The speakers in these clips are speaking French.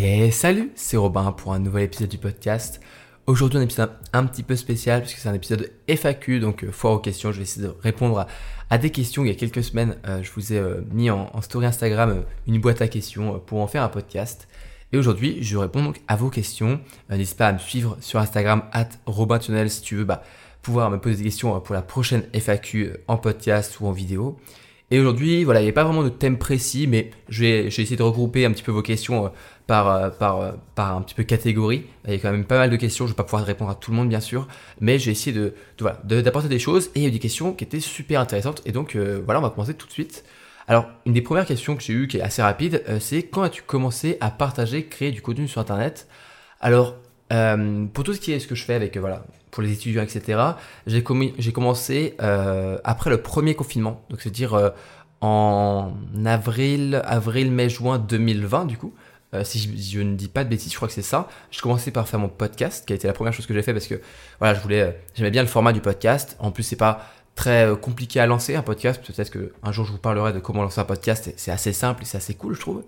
Et salut, c'est Robin pour un nouvel épisode du podcast. Aujourd'hui un épisode un petit peu spécial puisque c'est un épisode FAQ, donc euh, foire aux questions. Je vais essayer de répondre à, des questions. Il y a quelques semaines, euh, je vous ai euh, mis en, story Instagram une boîte à questions pour en faire un podcast. Et aujourd'hui, je réponds donc à vos questions. N'hésite pas à me suivre sur Instagram, at RobinTunnel, si tu veux bah, pouvoir me poser des questions pour la prochaine FAQ en podcast ou en vidéo. Et aujourd'hui, voilà, il n'y a pas vraiment de thème précis, mais je vais, de regrouper un petit peu vos questions euh, par, euh, par, euh, par un petit peu catégorie. Il y a quand même pas mal de questions, je ne vais pas pouvoir répondre à tout le monde bien sûr, mais j'ai essayé de, d'apporter des choses et il y a eu des questions qui étaient super intéressantes. Et donc voilà, on va commencer tout de suite. Alors, une des premières questions que j'ai eues qui est assez rapide, c'est quand as-tu commencé à partager, créer du contenu sur Internet? Alors, pour tout ce qui est ce que je fais avec voilà pour les étudiants, etc. J'ai commencé euh, après le premier confinement, donc c'est-à-dire euh, en avril, avril, mai, juin 2020 du coup. Euh, si je, ne dis pas de bêtises, je crois que c'est ça. Je commençais par faire mon podcast, qui a été la première chose que j'ai fait parce que voilà, je voulais, j'aimais bien le format du podcast. En plus, c'est pas très compliqué à lancer un podcast. Peut-être que un jour je vous parlerai de comment lancer un podcast. C'est assez simple et c'est assez cool, je trouve.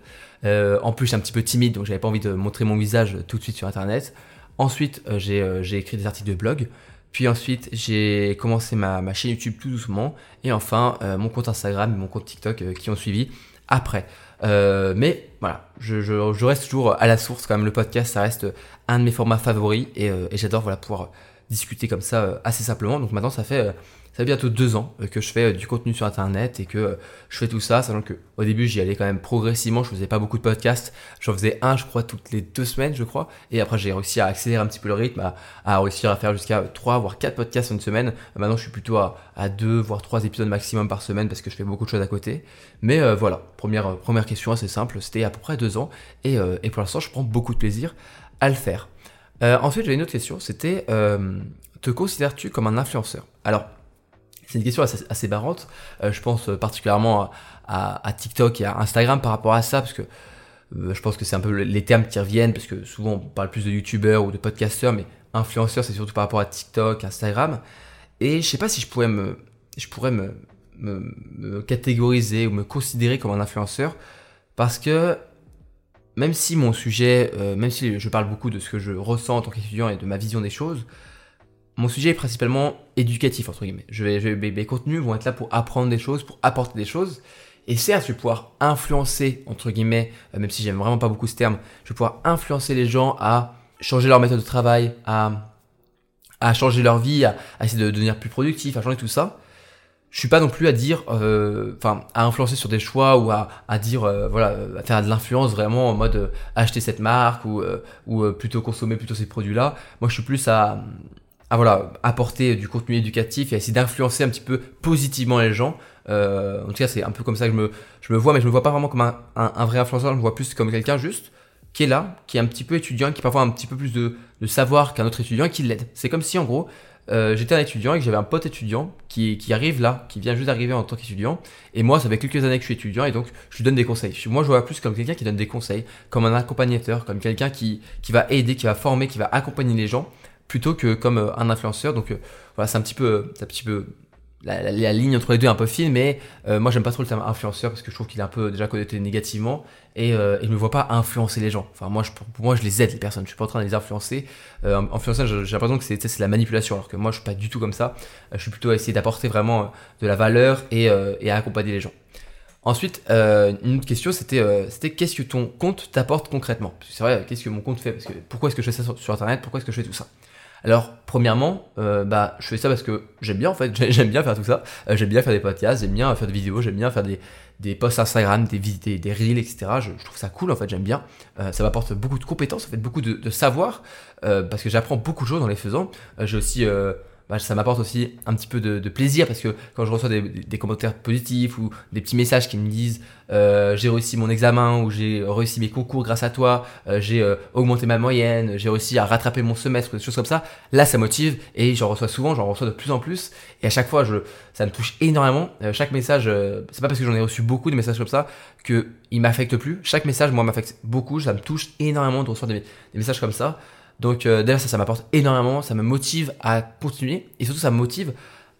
en plus, je suis un petit peu timide, donc j'avais pas envie de montrer mon visage tout de suite sur Internet. Ensuite, euh, euh, j'ai écrit des articles de blog. Puis ensuite, j'ai commencé ma, chaîne YouTube tout doucement. Et enfin, euh, mon compte Instagram et mon compte TikTok qui ont suivi après. mais voilà, je, reste toujours à la source quand même. Le podcast, ça reste un de mes formats favoris. Et, et j'adore voilà, pouvoir discuter comme ça assez simplement. Donc maintenant, ça fait ça fait bientôt deux ans euh, que je fais euh, du contenu sur internet et que euh, je fais tout ça, sachant que au début j'y allais quand même progressivement, je faisais pas beaucoup de podcasts, j'en faisais un je crois toutes les deux semaines je crois, et après j'ai réussi à accélérer un petit peu le rythme, à, réussir à faire jusqu'à trois voire quatre podcasts une semaine. Maintenant je suis plutôt à, à deux voire trois épisodes maximum par semaine parce que je fais beaucoup de choses à côté. Mais voilà, première, première question assez simple, c'était à peu près deux ans. Et, et pour l'instant je prends beaucoup de plaisir à le faire. ensuite j'avais une autre question, c'était te considères-tu comme un influenceur? Alors c'est une question assez, barrante. Euh, je pense particulièrement à, TikTok et à Instagram par rapport à ça, parce que euh, je pense que c'est un peu les termes qui reviennent, parce que souvent on parle plus de youtubeurs ou de podcasteurs, mais influenceurs c'est surtout par rapport à TikTok, Instagram. Et je sais pas si je pourrais me, catégoriser ou me considérer comme un influenceur, parce que même si mon sujet, euh, même si je parle beaucoup de ce que je ressens en tant qu'étudiant et de ma vision des choses, mon sujet est principalement éducatif, entre guillemets. Je vais, mes, contenus vont être là pour apprendre des choses, pour apporter des choses. Et certes, je vais pouvoir influencer, entre guillemets, euh, même si j'aime vraiment pas beaucoup ce terme, je vais pouvoir influencer les gens à changer leur méthode de travail, à, à changer leur vie, à, essayer de devenir plus productif, à changer tout ça. Je suis pas non plus à dire, euh, enfin, à influencer sur des choix ou à, à dire, euh, voilà, à faire de l'influence vraiment en mode acheter cette marque ou, ou plutôt consommer plutôt ces produits-là. Moi, je suis plus à, à voilà, apporter du contenu éducatif et essayer d'influencer un petit peu positivement les gens. Euh, en tout cas, c'est un peu comme ça que je me, je me vois, mais je me vois pas vraiment comme un, un, vrai influenceur, je me vois plus comme quelqu'un juste qui est là, qui est un petit peu étudiant, qui parfois a un petit peu plus de, de savoir qu'un autre étudiant et qui l'aide. C'est comme si en gros, euh, j'étais un étudiant et que j'avais un pote étudiant qui, qui arrive là, qui vient juste d'arriver en tant qu'étudiant. Et moi, ça fait quelques années que je suis étudiant et donc je lui donne des conseils. Moi, je vois plus comme quelqu'un qui donne des conseils, comme un accompagnateur, comme quelqu'un qui, qui va aider, qui va former, qui va accompagner les gens plutôt que comme euh, un influenceur. Donc euh, voilà, c'est un petit peu, un petit peu la, ligne entre les deux est un peu fine, mais euh, moi j'aime pas trop le terme influenceur parce que je trouve qu'il est un peu déjà connoté négativement et, euh, et je me vois pas influencer les gens. Enfin moi, je, moi je les aide les personnes, je suis pas en train de les influencer. Influencer, j'ai l'impression que c'est la manipulation, alors que moi je suis pas du tout comme ça. je suis plutôt à essayer d'apporter vraiment de la valeur et, à accompagner les gens. Ensuite, une autre question, c'était c'était qu'est-ce que ton compte t'apporte concrètement? C'est vrai, qu'est-ce que mon compte fait? Parce que pourquoi est-ce que je fais ça sur Internet? Pourquoi est-ce que je fais tout ça? Alors, premièrement, euh, bah, je fais ça parce que j'aime bien en fait, j'aime bien faire tout ça. Euh, j'aime bien faire des podcasts, j'aime bien faire des vidéos, j'aime bien faire des, des posts Instagram, des, des, des reels, etc. Je, trouve ça cool en fait, j'aime bien. Euh, ça m'apporte beaucoup de compétences, en fait, beaucoup de, savoir, parce que j'apprends beaucoup de choses en les faisant. j'ai aussi bah, ça m'apporte aussi un petit peu de, plaisir parce que quand je reçois des, commentaires positifs ou des petits messages qui me disent euh, j'ai réussi mon examen ou j'ai réussi mes concours grâce à toi, euh, j'ai euh, augmenté ma moyenne, j'ai réussi à rattraper mon semestre, des choses comme ça, là ça motive et j'en reçois souvent, j'en reçois de plus en plus et à chaque fois je, ça me touche énormément. chaque message, c'est pas parce que j'en ai reçu beaucoup de messages comme ça que il m'affecte plus. Chaque message moi m'affecte beaucoup, ça me touche énormément de recevoir des messages comme ça. Donc euh, déjà ça, ça m'apporte énormément, ça me motive à continuer et surtout ça me motive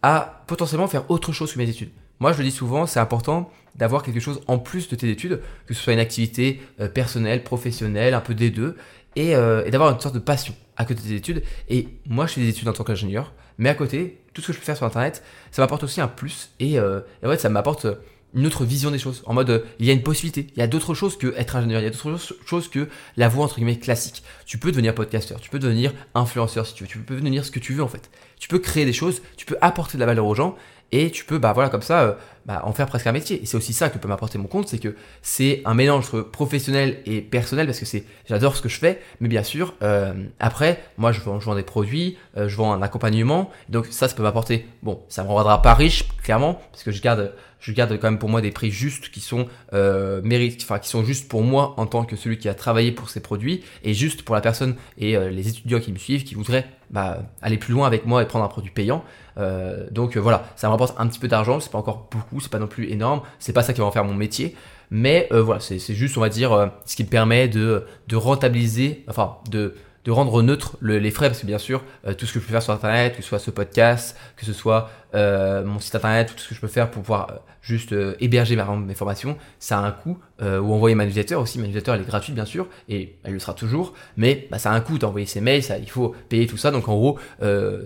à potentiellement faire autre chose que mes études. Moi je le dis souvent, c'est important d'avoir quelque chose en plus de tes études, que ce soit une activité euh, personnelle, professionnelle, un peu des deux, et, euh, et d'avoir une sorte de passion à côté des études. Et moi, je fais des études en tant qu'ingénieur, mais à côté, tout ce que je peux faire sur Internet, ça m'apporte aussi un plus, et, euh, et ouais, ça m'apporte une autre vision des choses. En mode, euh, il y a une possibilité. Il y a d'autres choses que être ingénieur. Il y a d'autres choses que la voie entre guillemets classique. Tu peux devenir podcasteur. Tu peux devenir influenceur si tu veux. Tu peux devenir ce que tu veux en fait. Tu peux créer des choses. Tu peux apporter de la valeur aux gens et tu peux, bah voilà, comme ça, euh, bah, en faire presque un métier. Et c'est aussi ça que peut m'apporter mon compte, c'est que c'est un mélange professionnel et personnel, parce que c'est, j'adore ce que je fais, mais bien sûr, euh, après, moi, je vends, je vends des produits, euh, je vends un accompagnement, donc ça, ça peut m'apporter, bon, ça me rendra pas riche, clairement, parce que je garde, je garde quand même pour moi des prix justes qui sont euh, mérites, enfin qui sont justes pour moi en tant que celui qui a travaillé pour ces produits et juste pour la personne et les étudiants qui me suivent qui voudraient bah, aller plus loin avec moi et prendre un produit payant. Euh, donc euh, voilà, ça me rapporte un petit peu d'argent, c'est pas encore beaucoup, c'est pas non plus énorme, c'est pas ça qui va en faire mon métier, mais euh, voilà, c'est juste on va dire ce qui me permet de, de rentabiliser, enfin de rendre neutre les frais, parce que bien sûr, euh, tout ce que je peux faire sur Internet, que ce soit ce podcast, que ce soit euh, mon site Internet, tout ce que je peux faire pour pouvoir euh, juste héberger mes formations, ça a un coût, ou envoyer ma newsletter aussi, ma newsletter elle est gratuite bien sûr, et elle le sera toujours, mais bah, ça a un coût d'envoyer ses mails, ça, il faut payer tout ça, donc en gros,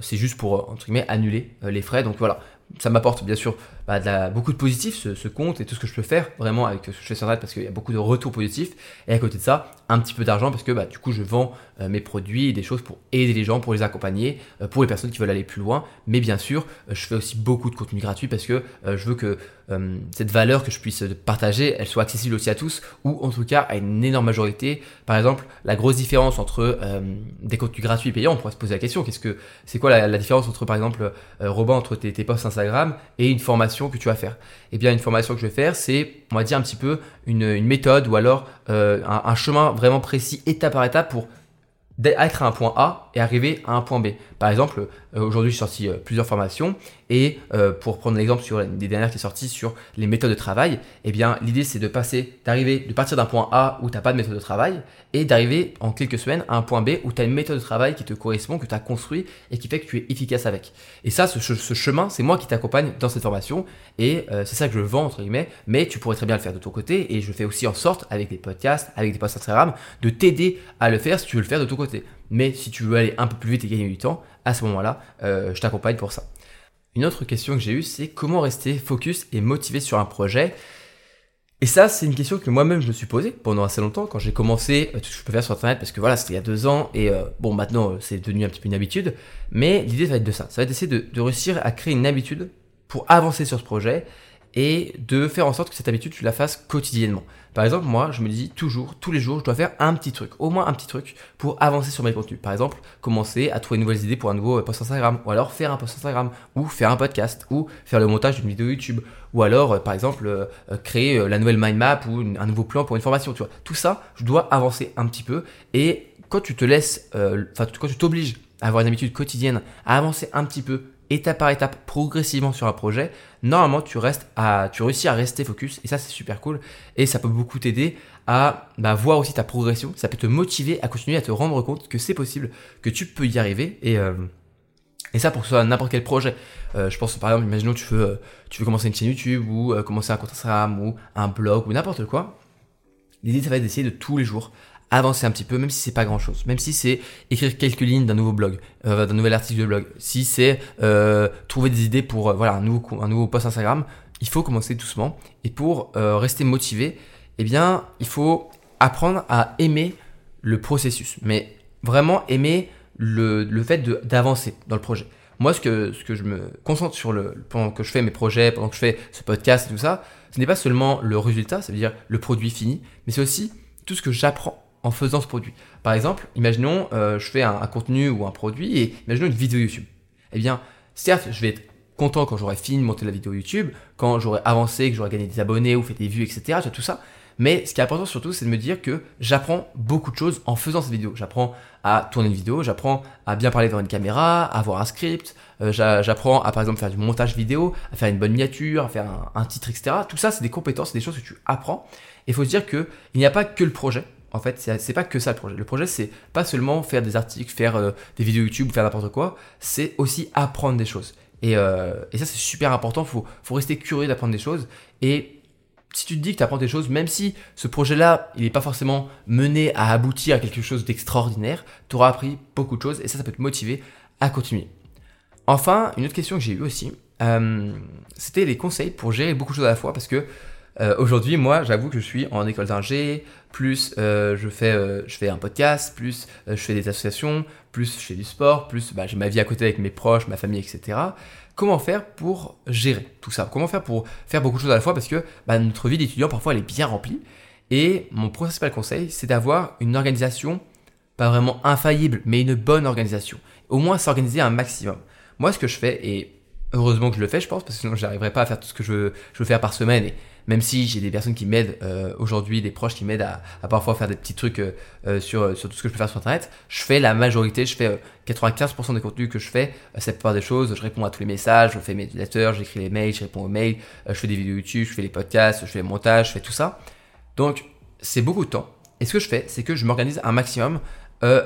c'est juste pour, entre guillemets, annuler les frais, donc voilà, ça m'apporte bien sûr bah, beaucoup de positifs, ce, compte et tout ce que je peux faire vraiment avec ce que je fais sur Internet parce qu'il y a beaucoup de retours positifs. Et à côté de ça, un petit peu d'argent parce que bah, du coup, je vends euh, mes produits et des choses pour aider les gens, pour les accompagner, euh, pour les personnes qui veulent aller plus loin. Mais bien sûr, euh, je fais aussi beaucoup de contenu gratuit parce que je veux que cette valeur que je puisse partager, elle soit accessible aussi à tous ou en tout cas à une énorme majorité. Par exemple, la grosse différence entre des contenus gratuits et payants, on pourrait se poser la question qu'est-ce que c'est quoi la, différence entre par exemple Robin entre tes posts Instagram et une formation que tu vas faire Eh bien, une formation que je vais faire, c'est, on va dire un petit peu une, méthode ou alors euh, un, chemin vraiment précis, étape par étape, pour être à un point A et arriver à un point B. Par exemple, euh, aujourd'hui j'ai sorti euh, plusieurs formations et euh, pour prendre l'exemple sur les dernières qui est sortie sur les méthodes de travail, eh bien l'idée c'est de passer, d'arriver, de partir d'un point A où tu n'as pas de méthode de travail et d'arriver en quelques semaines à un point B où tu as une méthode de travail qui te correspond, que tu as construit et qui fait que tu es efficace avec. Et ça, ce, ce chemin, c'est moi qui t'accompagne dans cette formation et c'est ça que je vends entre guillemets, mais tu pourrais très bien le faire de ton côté et je fais aussi en sorte avec des podcasts, avec des posts Instagram, de t'aider à le faire si tu veux le faire de ton côté. Mais si tu veux aller un peu plus vite et gagner du temps, à ce moment-là, euh, je t'accompagne pour ça. Une autre question que j'ai eue, c'est comment rester focus et motivé sur un projet? Et ça, c'est une question que moi-même je me suis posée pendant assez longtemps quand j'ai commencé euh, tout ce que je peux faire sur Internet, parce que voilà, c'était il y a deux ans, et euh, bon, maintenant c'est devenu un petit peu une habitude, mais l'idée va être de ça, ça va être d'essayer de, de réussir à créer une habitude pour avancer sur ce projet et de faire en sorte que cette habitude, tu la fasses quotidiennement. Par exemple, moi, je me dis toujours, tous les jours, je dois faire un petit truc, au moins un petit truc pour avancer sur mes contenus. Par exemple, commencer à trouver de nouvelles idées pour un nouveau post Instagram, ou alors faire un post Instagram, ou faire un podcast, ou faire le montage d'une vidéo YouTube, ou alors, euh, par exemple, euh, euh, créer la nouvelle mind map ou un nouveau plan pour une formation. Tu vois, tout ça, je dois avancer un petit peu. Et quand tu te laisses, enfin, quand tu t'obliges à avoir une habitude quotidienne, à avancer un petit peu étape par étape, progressivement sur un projet, normalement tu restes à, tu réussis à rester focus et ça c'est super cool et ça peut beaucoup t'aider à bah, voir aussi ta progression, ça peut te motiver à continuer à te rendre compte que c'est possible, que tu peux y arriver et euh, et ça pour soit n'importe quel projet. Euh, je pense par exemple, imaginons tu veux euh, tu veux commencer une chaîne YouTube ou commencer un compte Instagram ou un blog ou n'importe quoi. L'idée ça va être d'essayer de tous les jours avancer un petit peu, même si c'est pas grand chose, même si c'est écrire quelques lignes d'un nouveau blog, euh, d'un nouvel article de blog, si c'est euh, trouver des idées pour euh, voilà un nouveau un nouveau post Instagram, il faut commencer doucement. Et pour rester motivé, eh bien il faut apprendre à aimer le processus, mais vraiment aimer le, le fait d'avancer dans le projet. Moi, ce que, ce que je me concentre sur le, pendant que je fais mes projets, pendant que je fais ce podcast et tout ça, ce n'est pas seulement le résultat, cest à dire le produit fini, mais c'est aussi tout ce que j'apprends en faisant ce produit. Par exemple, imaginons, euh, je fais un, contenu ou un produit et imaginons une vidéo YouTube. Eh bien, certes, je vais être content quand j'aurai fini de monter la vidéo YouTube, quand j'aurai avancé, que j'aurai gagné des abonnés ou fait des vues, etc. Tout ça. Mais ce qui est important surtout, c'est de me dire que j'apprends beaucoup de choses en faisant cette vidéo. J'apprends à tourner une vidéo, j'apprends à bien parler devant une caméra, à avoir un script, euh, j'apprends à par exemple faire du montage vidéo, à faire une bonne miniature, à faire un, un titre, etc. Tout ça, c'est des compétences, c'est des choses que tu apprends. Et il faut se dire qu'il n'y a pas que le projet, en fait, c'est pas que ça le projet. Le projet, c'est pas seulement faire des articles, faire euh, des vidéos YouTube, faire n'importe quoi, c'est aussi apprendre des choses. Et, euh, et ça, c'est super important. Faut, faut rester curieux d'apprendre des choses. Et si tu te dis que tu apprends des choses, même si ce projet-là, il n'est pas forcément mené à aboutir à quelque chose d'extraordinaire, tu auras appris beaucoup de choses et ça, ça peut te motiver à continuer. Enfin, une autre question que j'ai eue aussi, euh, c'était les conseils pour gérer beaucoup de choses à la fois parce que euh, aujourd'hui, moi, j'avoue que je suis en école d'ingé, plus euh, je, fais, je fais un podcast, plus je fais des associations, plus je fais du sport, plus bah, j'ai ma vie à côté avec mes proches, ma famille, etc. Comment faire pour gérer tout ça? Comment faire pour faire beaucoup de choses à la fois? Parce que bah, notre vie d'étudiant, parfois, elle est bien remplie. Et mon principal conseil, c'est d'avoir une organisation, pas vraiment infaillible, mais une bonne organisation. Au moins s'organiser un maximum. Moi, ce que je fais, et heureusement que je le fais, je pense, parce que sinon, je n'arriverais pas à faire tout ce que je veux, je veux faire par semaine. Même si j'ai des personnes qui m'aident euh, aujourd'hui, des proches qui m'aident à, parfois faire des petits trucs euh, euh, sur, sur tout ce que je peux faire sur Internet, je fais la majorité, je fais 95% des contenus que je fais, c'est la plupart des choses, je réponds à tous les messages, je fais mes lettres, j'écris les mails, je réponds aux mails, je fais des vidéos YouTube, je fais les podcasts, je fais les montages, je fais tout ça. Donc, c'est beaucoup de temps. Et ce que je fais, c'est que je m'organise un maximum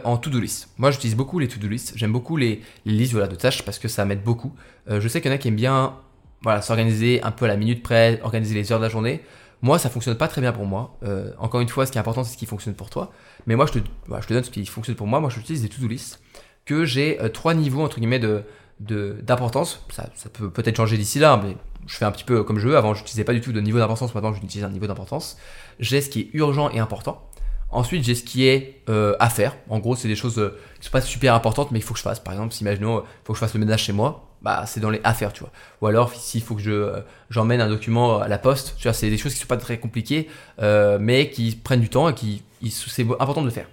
en to-do list. Moi, j'utilise beaucoup les to-do list. J'aime beaucoup les, listes voilà, de tâches parce que ça m'aide beaucoup. je sais qu'il y en a qui aiment bien voilà, s'organiser un peu à la minute près, organiser les heures de la journée. Moi, ça fonctionne pas très bien pour moi. Euh, encore une fois, ce qui est important, c'est ce qui fonctionne pour toi. Mais moi, je te, je te donne ce qui fonctionne pour moi. Moi, j'utilise des to-do list que j'ai euh, trois niveaux entre guillemets de d'importance. ça, ça peut peut-être changer d'ici là, mais je fais un petit peu comme je veux. Avant, je n'utilisais pas du tout de niveau d'importance. Maintenant, j'utilise un niveau d'importance. J'ai ce qui est urgent et important. Ensuite, j'ai ce qui est euh, à faire. En gros, c'est des choses euh, qui sont pas super importantes, mais il faut que je fasse. Par exemple, si imaginons, il faut que je fasse le ménage chez moi bah c'est dans les affaires, tu vois. Ou alors s'il faut que je euh, j'emmène un document à la poste, tu vois, c'est des choses qui sont pas très compliquées, euh, mais qui prennent du temps et qui c'est important de le faire.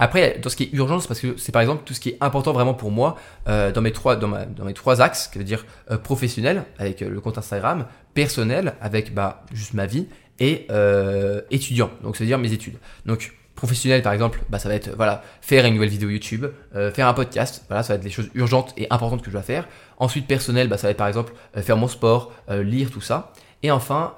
Après, dans ce qui est urgent, c'est parce que c'est par exemple tout ce qui est important vraiment pour moi euh, dans mes trois dans, ma, dans mes trois axes, qui veut dire professionnel avec le compte Instagram, personnel avec bah juste ma vie et étudiant, donc c'est à dire mes études. Donc professionnel par exemple, bah, ça va être voilà, faire une nouvelle vidéo YouTube, euh, faire un podcast, voilà, ça va être les choses urgentes et importantes que je dois faire. Ensuite personnel, bah, ça va être par exemple euh, faire mon sport, euh, lire tout ça. Et enfin,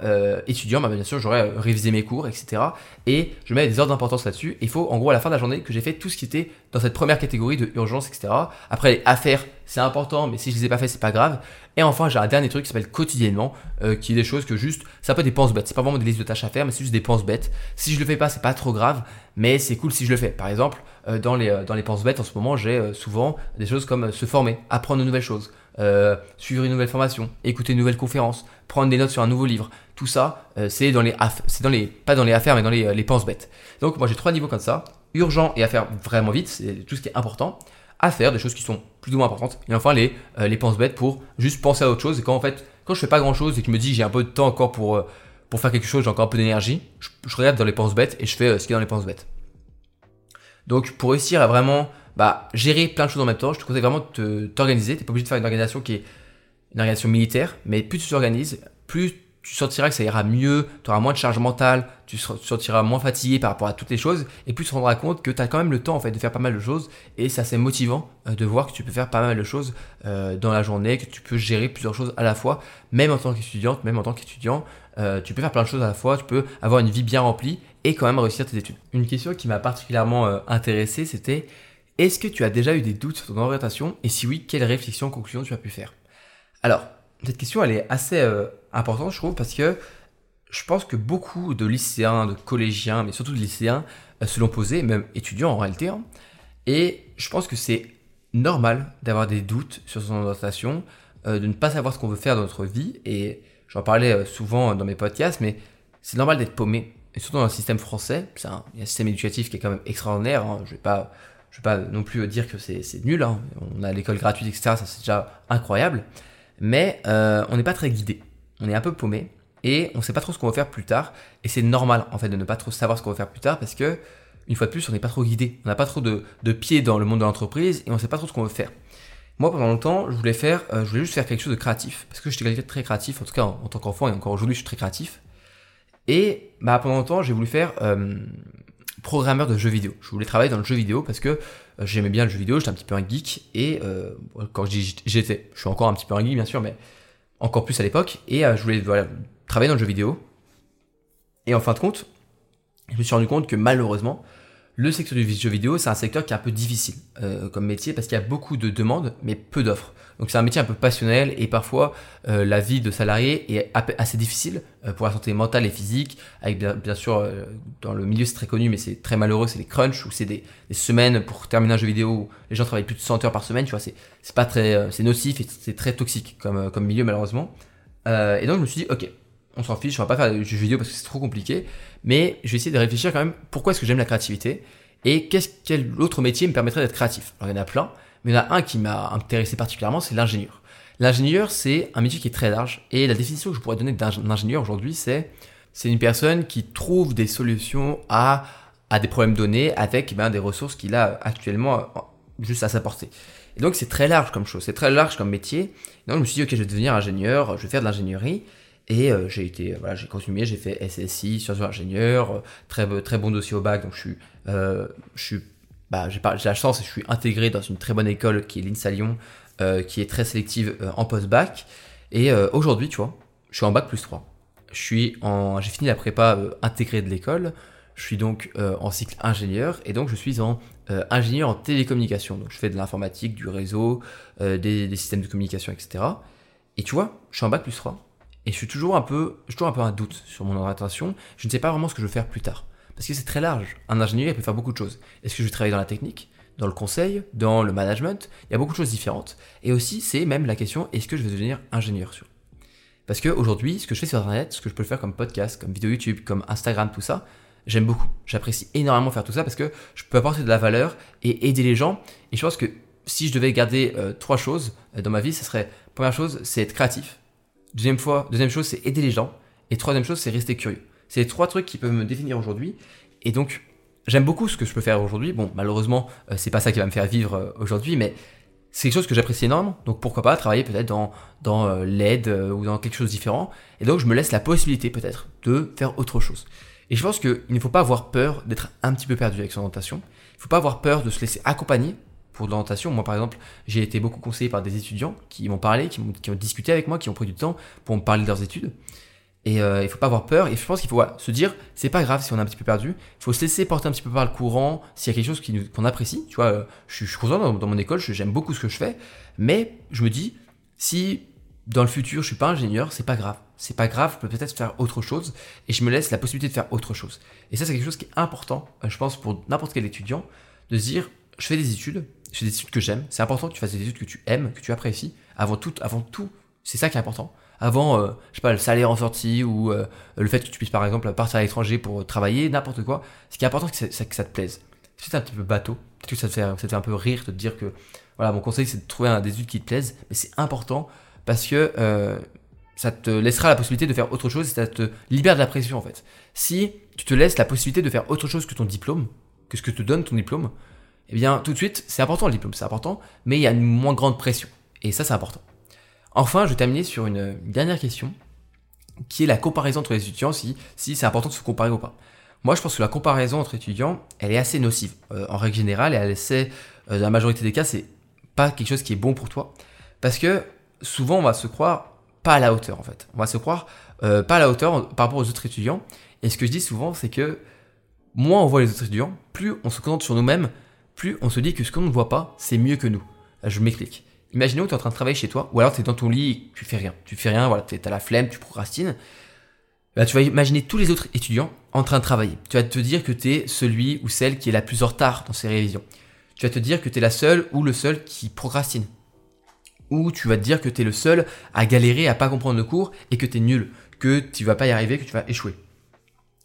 étudiant, bah, bien sûr, j'aurais révisé mes cours, etc. Et je mets des ordres d'importance là-dessus. Il faut, en gros, à la fin de la journée, que j'ai fait tout ce qui était dans cette première catégorie de urgence, etc. Après, les affaires, c'est important, mais si je les ai pas fait, c'est pas grave. Et enfin, j'ai un dernier truc qui s'appelle quotidiennement, euh, qui est des choses que juste, ça peut être des penses bêtes. C'est pas vraiment des listes de tâches à faire, mais c'est juste des penses bêtes. Si je le fais pas, c'est pas trop grave, mais c'est cool si je le fais. Par exemple, euh, dans les euh, dans les penses bêtes, en ce moment, j'ai souvent des choses comme se former, apprendre de nouvelles choses, suivre une nouvelle formation, écouter une nouvelle conférence, prendre des notes sur un nouveau livre. Tout ça, c'est dans les c'est dans les pas dans les affaires, mais dans les les penses bêtes. Donc moi, j'ai trois niveaux comme ça urgent et à faire vraiment vite, c'est tout ce qui est important à faire, des choses qui sont plus ou moins importantes. Et enfin, les, euh, les penses bêtes pour juste penser à autre chose. Et quand en fait, quand je fais pas grand chose et que je me dis j'ai un peu de temps encore pour, euh, pour faire quelque chose, j'ai encore un peu d'énergie, je, regarde dans les penses bêtes et je fais euh, ce qui est dans les penses bêtes. Donc, pour réussir à vraiment bah, gérer plein de choses en même temps, je te conseille vraiment de t'organiser. Tu n'es pas obligé de faire une organisation qui est une organisation militaire, mais plus tu t'organises, plus tu sentiras que ça ira mieux, tu auras moins de charge mentale, tu sentiras moins fatigué par rapport à toutes les choses, et puis tu te rendras compte que tu as quand même le temps en fait de faire pas mal de choses, et c'est assez motivant euh, de voir que tu peux faire pas mal de choses euh, dans la journée, que tu peux gérer plusieurs choses à la fois, même en tant qu'étudiante, même en tant qu'étudiant, euh, tu peux faire plein de choses à la fois, tu peux avoir une vie bien remplie et quand même réussir tes études. Une question qui m'a particulièrement intéressé, c'était est-ce que tu as déjà eu des doutes sur ton orientation, et si oui, quelles réflexions, conclusions tu as pu faire? Alors, cette question, elle est assez euh, importante, je trouve, parce que je pense que beaucoup de lycéens, de collégiens, mais surtout de lycéens, euh, se l'ont posé, même étudiants en réalité. Hein. et je pense que c'est normal d'avoir des doutes sur son orientation, euh, de ne pas savoir ce qu'on veut faire dans notre vie. Et j'en parlais souvent dans mes podcasts, mais c'est normal d'être paumé. Et surtout dans le système français, c'est un, un, système éducatif qui est quand même extraordinaire. Hein. Je ne vais, vais pas non plus dire que c'est nul. Hein. On a l'école gratuite, etc. Ça, c'est déjà incroyable mais euh, on n'est pas très guidé. On est un peu paumé et on ne sait pas trop ce qu'on va faire plus tard. Et c'est normal en fait de ne pas trop savoir ce qu'on va faire plus tard parce que une fois de plus, on n'est pas trop guidé. On n'a pas trop de, pieds dans le monde de l'entreprise et on ne sait pas trop ce qu'on veut faire. Moi, pendant longtemps, je voulais faire, euh, je voulais juste faire quelque chose de créatif parce que j'étais quelqu'un de très créatif. En tout cas, en, tant qu'enfant et encore aujourd'hui, je suis très créatif. Et bah, pendant longtemps, j'ai voulu faire euh, programmeur de jeux vidéo. Je voulais travailler dans le jeu vidéo parce que j'aimais bien le jeu vidéo, j'étais un petit peu un geek, et euh, quand je dis j'étais, je suis encore un petit peu un geek bien sûr, mais encore plus à l'époque, et euh, je voulais travailler dans le jeu vidéo. Et en fin de compte, je me suis rendu compte que malheureusement, le secteur du jeu vidéo, c'est un secteur qui est un peu difficile euh, comme métier parce qu'il y a beaucoup de demandes, mais peu d'offres. Donc c'est un métier un peu passionnel et parfois euh, la vie de salarié est assez difficile euh, pour la santé mentale et physique. Bien, sûr, dans le milieu c'est très connu, mais c'est très malheureux, c'est les crunchs ou c'est des, semaines pour terminer un jeu vidéo où les gens travaillent plus de 100 heures par semaine. Tu vois, c'est pas très, nocif et c'est très toxique comme comme milieu malheureusement. et donc je me suis dit, ok, on s'en fiche, on va pas faire du jeu vidéo parce que c'est trop compliqué, mais je vais essayer de réfléchir quand même pourquoi est-ce que j'aime la créativité et qu'est-ce quel autre métier me permettrait d'être créatif? Alors il y en a plein, mais il y en a un qui m'a intéressé particulièrement, c'est l'ingénieur. L'ingénieur, c'est un métier qui est très large et la définition que je pourrais donner d'un ingénieur aujourd'hui, c'est c'est une personne qui trouve des solutions à, à des problèmes donnés avec ben, des ressources qu'il a actuellement juste à sa portée. Et donc c'est très large comme chose, c'est très large comme métier. donc je me suis dit ok je vais devenir ingénieur, je vais faire de l'ingénierie. Et euh, j'ai été, voilà, j'ai continué, j'ai fait SSI, sciences ingénieur, euh, très, très bon dossier au bac, donc je suis, euh, je bah, j'ai la chance et je suis intégré dans une très bonne école qui est l'INSA Lyon, qui est très sélective en post-bac. Et aujourd'hui, tu vois, je suis en bac plus 3. Je suis en, j'ai fini la prépa intégrée de l'école. Je suis donc en cycle ingénieur et donc je suis en ingénieur en télécommunication. Donc je fais de l'informatique, du réseau, des, des, systèmes de communication, etc. Et tu vois, je suis en bac plus 3 et je suis toujours un peu, toujours un peu un doute sur mon orientation. Je ne sais pas vraiment ce que je veux faire plus tard. Parce que c'est très large. Un ingénieur, il peut faire beaucoup de choses. Est-ce que je vais travailler dans la technique, dans le conseil, dans le management? Il y a beaucoup de choses différentes. Et aussi, c'est même la question, est-ce que je vais devenir ingénieur Parce qu'aujourd'hui, ce que je fais sur Internet, ce que je peux faire comme podcast, comme vidéo YouTube, comme Instagram, tout ça, j'aime beaucoup. J'apprécie énormément faire tout ça parce que je peux apporter de la valeur et aider les gens. Et je pense que si je devais garder euh, trois choses euh, dans ma vie, ce serait, première chose, c'est être créatif Deuxième fois, deuxième chose, c'est aider les gens. Et troisième chose, c'est rester curieux. C'est les trois trucs qui peuvent me définir aujourd'hui. Et donc, j'aime beaucoup ce que je peux faire aujourd'hui. Bon, malheureusement, euh, c'est pas ça qui va me faire vivre euh, aujourd'hui, mais c'est quelque chose que j'apprécie énormément. Donc, pourquoi pas travailler peut-être dans, dans euh, l'aide ou dans quelque chose de différent. Et donc, je me laisse la possibilité peut-être de faire autre chose. Et je pense qu'il ne faut pas avoir peur d'être un petit peu perdu avec son orientation. Il ne faut pas avoir peur de se laisser accompagner pour l'orientation. Moi, par exemple, j'ai été beaucoup conseillé par des étudiants qui m'ont parlé, qui, ont, discuté avec moi, qui ont pris du temps pour me parler de leurs études. Et euh, il faut pas avoir peur. Et je pense qu'il faut se dire, c'est pas grave si on est un petit peu perdu. Il faut se laisser porter un petit peu par le courant s'il y a quelque chose qu'on apprécie. Tu vois, euh, je, suis, content dans, mon école, j'aime beaucoup ce que je fais. Mais je me dis, si dans le futur je suis pas ingénieur, c'est pas grave. C'est pas grave, je peux peut-être faire autre chose. Et je me laisse la possibilité de faire autre chose. Et ça, c'est quelque chose qui est important, euh, je pense, pour n'importe quel étudiant, de se dire, je fais des études, fais des études que j'aime. C'est important que tu fasses des études que tu aimes, que tu apprécies. Avant tout, avant tout, c'est ça qui est important. Avant, euh, je sais pas, le salaire en sortie ou euh, le fait que tu puisses par exemple partir à l'étranger pour travailler, n'importe quoi. Ce qui est important, c'est que, ça te plaise. C'est un petit peu bateau, peut-être que ça te, fait, ça te fait un peu rire de te dire que, voilà, mon conseil c'est de trouver un, des études qui te plaisent, mais c'est important parce que euh, ça te laissera la possibilité de faire autre chose et ça te libère de la pression en fait. Si tu te laisses la possibilité de faire autre chose que ton diplôme, que ce que te donne ton diplôme, eh bien, tout de suite, c'est important le diplôme, c'est important, mais il y a une moins grande pression. Et ça, c'est important. Enfin, je vais terminer sur une, dernière question, qui est la comparaison entre les étudiants, si, si c'est important de se comparer ou pas. Moi, je pense que la comparaison entre étudiants, elle est assez nocive. Euh, en règle générale, et elle essaie, euh, dans la majorité des cas, c'est pas quelque chose qui est bon pour toi. Parce que souvent, on va se croire pas à la hauteur, en fait. On va se croire euh, pas à la hauteur par rapport aux autres étudiants. Et ce que je dis souvent, c'est que moins on voit les autres étudiants, plus on se concentre sur nous-mêmes, on se dit que ce qu'on ne voit pas, c'est mieux que nous. je m'explique. Imaginons que tu es en train de travailler chez toi, ou alors tu es dans ton lit tu fais rien. Tu fais rien, voilà, tu as la flemme, tu procrastines. Là, tu vas imaginer tous les autres étudiants en train de travailler. Tu vas te dire que tu es celui ou celle qui est la plus en retard dans ses révisions. Tu vas te dire que tu es la seule ou le seul qui procrastine. Ou tu vas te dire que tu es le seul à galérer, à pas comprendre le cours et que tu es nul, que tu vas pas y arriver, que tu vas échouer.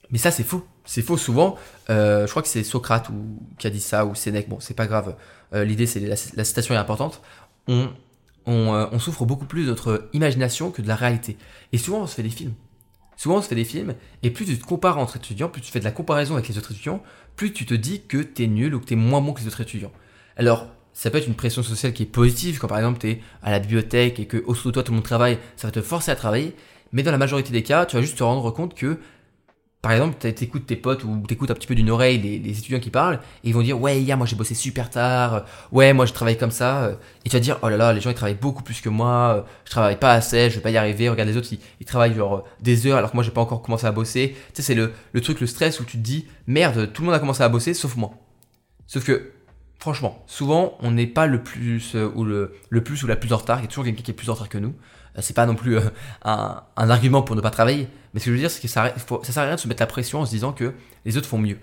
Mais ça, c'est faux. C'est faux souvent. Euh, je crois que c'est Socrate ou, qui a dit ça, ou Sénèque. Bon, c'est pas grave. Euh, l'idée, c'est la, citation est importante. Euh, on, souffre beaucoup plus de notre imagination que de la réalité. Et souvent, on se fait des films. Souvent, on se fait des films, et plus tu te compares entre étudiants, plus tu fais de la comparaison avec les autres étudiants, plus tu te dis que t'es nul ou que t'es moins bon que les autres étudiants. Alors, ça peut être une pression sociale qui est positive, quand par exemple tu es à la bibliothèque et que autour de toi tout le monde travaille, ça va te forcer à travailler. Mais dans la majorité des cas, tu vas juste te rendre compte que par exemple, t'écoutes tes potes ou t'écoutes un petit peu d'une oreille les, étudiants qui parlent, et ils vont dire ouais hier moi j'ai bossé super tard, ouais moi je travaille comme ça, et tu vas dire oh là là les gens ils travaillent beaucoup plus que moi, je travaille pas assez, je vais pas y arriver, regarde les autres ils, travaillent genre des heures alors que moi j'ai pas encore commencé à bosser, tu sais c'est le, le truc le stress où tu te dis merde tout le monde a commencé à bosser sauf moi, Sauf que, franchement, souvent, on n'est pas le plus ou le, le, plus ou la plus en retard. Il y a toujours quelqu'un qui est plus en retard que nous. C'est pas non plus un, un, argument pour ne pas travailler. Mais ce que je veux dire, c'est que ça, ça sert à rien de se mettre la pression en se disant que les autres font mieux.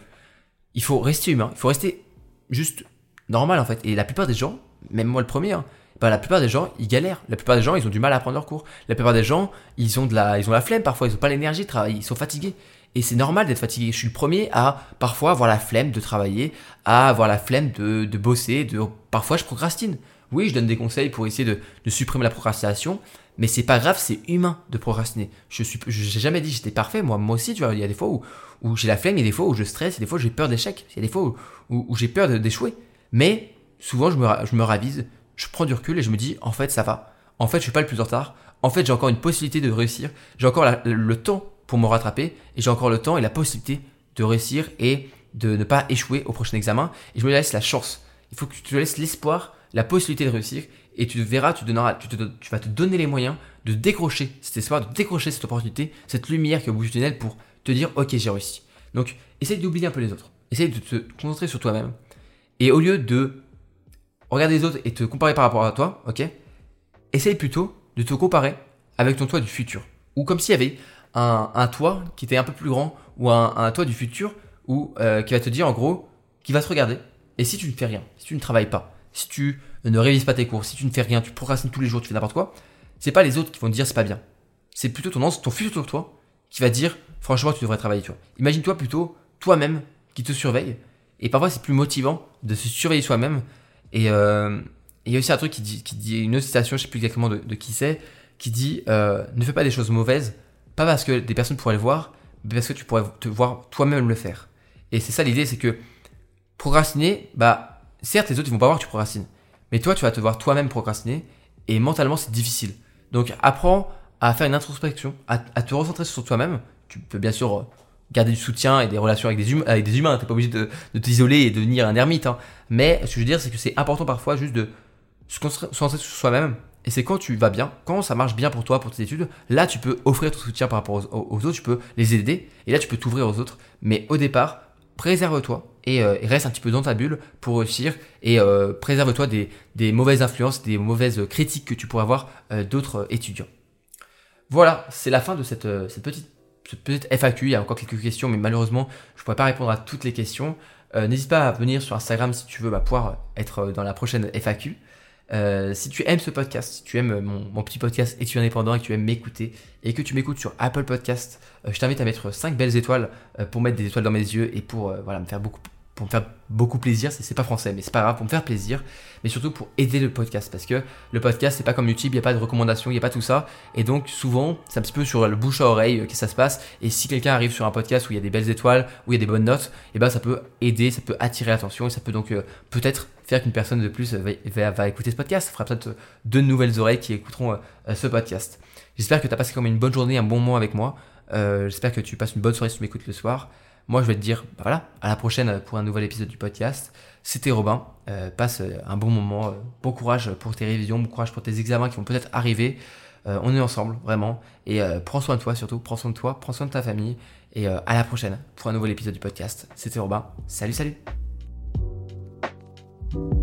Il faut rester humain. Il faut rester juste normal en fait. Et la plupart des gens, même moi le premier, hein, bah, la plupart des gens, ils galèrent. La plupart des gens, ils ont du mal à prendre leur cours. La plupart des gens, ils ont de la, ils ont la flemme parfois, ils ont pas l'énergie de travailler, ils sont fatigués. Et c'est normal d'être fatigué. Je suis le premier à parfois avoir la flemme de travailler, à avoir la flemme de, de bosser, de parfois je procrastine. Oui, je donne des conseils pour essayer de, supprimer la procrastination, mais c'est pas grave, c'est humain de procrastiner. Je suis, j'ai jamais dit j'étais parfait. Moi, moi aussi, tu il y a des fois où, j'ai la flemme, il y a des fois où je stresse, il y a des fois où j'ai peur d'échec, il y a des fois où, j'ai peur d'échouer. Mais souvent, je me, je me ravise, je prends du recul et je me dis, en fait, ça va. En fait, je suis pas le plus en retard. En fait, j'ai encore une possibilité de réussir. J'ai encore le temps pour me rattraper et j'ai encore le temps et la possibilité de réussir et de ne pas échouer au prochain examen. Et je me laisse la chance. Il faut que tu te laisses l'espoir, la possibilité de réussir et tu verras, tu, donneras, tu, vas te donner les moyens de décrocher cet espoir, de décrocher cette opportunité, cette lumière qui est au bout du tunnel pour te dire, ok, j'ai réussi. Donc, essaye d'oublier un peu les autres. Essaye de te concentrer sur toi-même. Et au lieu de regarder les autres et te comparer par rapport à toi, ok Essaye plutôt de te comparer avec ton toit du futur. Ou comme s'il y avait un, un, toit qui était un peu plus grand, ou un, un toit du futur, ou euh, qui va te dire en gros, qui va te regarder. Et si tu ne fais rien, si tu ne travailles pas, si tu ne révises pas tes cours, si tu ne fais rien, tu procrastines tous les jours, tu fais n'importe quoi, c'est pas les autres qui vont te dire c'est pas bien. C'est plutôt ton, ton futur toi qui va dire franchement tu devrais travailler. Imagine-toi plutôt toi-même qui te surveille. Et parfois c'est plus motivant de se surveiller soi-même et euh, il y a aussi un truc qui dit, qui dit une autre citation, je sais plus exactement de, qui c'est, qui dit euh, ne fais pas des choses mauvaises, pas parce que des personnes pourraient le voir, mais parce que tu pourrais te voir toi-même le faire. Et c'est ça l'idée, c'est que procrastiner, bah certes les autres ils vont pas voir que tu procrastines, mais toi tu vas te voir toi-même procrastiner et mentalement c'est difficile. Donc apprends à faire une introspection, à, te recentrer sur toi-même. Tu peux bien sûr garder du soutien et des relations avec des, humains, avec des humains. T'es pas obligé de, t'isoler et de devenir un ermite. Hein. Mais ce que je veux dire, c'est que c'est important parfois juste de se concentrer sur soi-même. Et c'est quand tu vas bien, quand ça marche bien pour toi, pour tes études, là tu peux offrir ton soutien par rapport aux, autres, tu peux les aider, et là tu peux t'ouvrir aux autres. Mais au départ, préserve-toi et, euh, reste un petit peu dans ta bulle pour réussir, et euh, préserve-toi des, mauvaises influences, des mauvaises critiques que tu pourrais avoir euh, d'autres étudiants. Voilà, c'est la fin de cette, petite FAQ, il y a encore quelques questions, mais malheureusement, je ne pourrais pas répondre à toutes les questions. N'hésite pas à venir sur Instagram si tu veux bah, pouvoir être dans la prochaine FAQ. Euh, si tu aimes ce podcast, si tu aimes mon, petit podcast étudiant indépendant et que tu aimes m'écouter et que tu m'écoutes sur Apple Podcast, je t'invite à mettre 5 belles étoiles pour mettre des étoiles dans mes yeux et pour voilà, me faire beaucoup pour me faire beaucoup plaisir, c'est pas français, mais c'est pas grave, pour me faire plaisir, mais surtout pour aider le podcast, parce que le podcast, c'est pas comme YouTube, il n'y a pas de recommandations, il n'y a pas tout ça, et donc souvent, c'est un petit peu sur le bouche à oreille que ça se passe, et si quelqu'un arrive sur un podcast où il y a des belles étoiles, où il y a des bonnes notes, et eh ben ça peut aider, ça peut attirer l'attention, et ça peut donc euh, peut-être qu'une personne de plus va, écouter ce podcast, ça fera peut-être deux nouvelles oreilles qui écouteront euh, ce podcast. J'espère que tu as passé comme une bonne journée, un bon moment avec moi, euh, j'espère que tu passes une bonne soirée si tu m'écoutes le soir. Moi, je vais te dire, bah voilà, à la prochaine pour un nouvel épisode du podcast. C'était Robin. Euh, passe euh, un bon moment. Euh, bon courage pour tes révisions, bon courage pour tes examens qui vont peut-être arriver. on est ensemble, vraiment. Et prends soin de toi surtout. Prends soin de toi, prends soin de ta famille. Et à la prochaine pour un nouvel épisode du podcast. C'était Robin. Salut, salut. you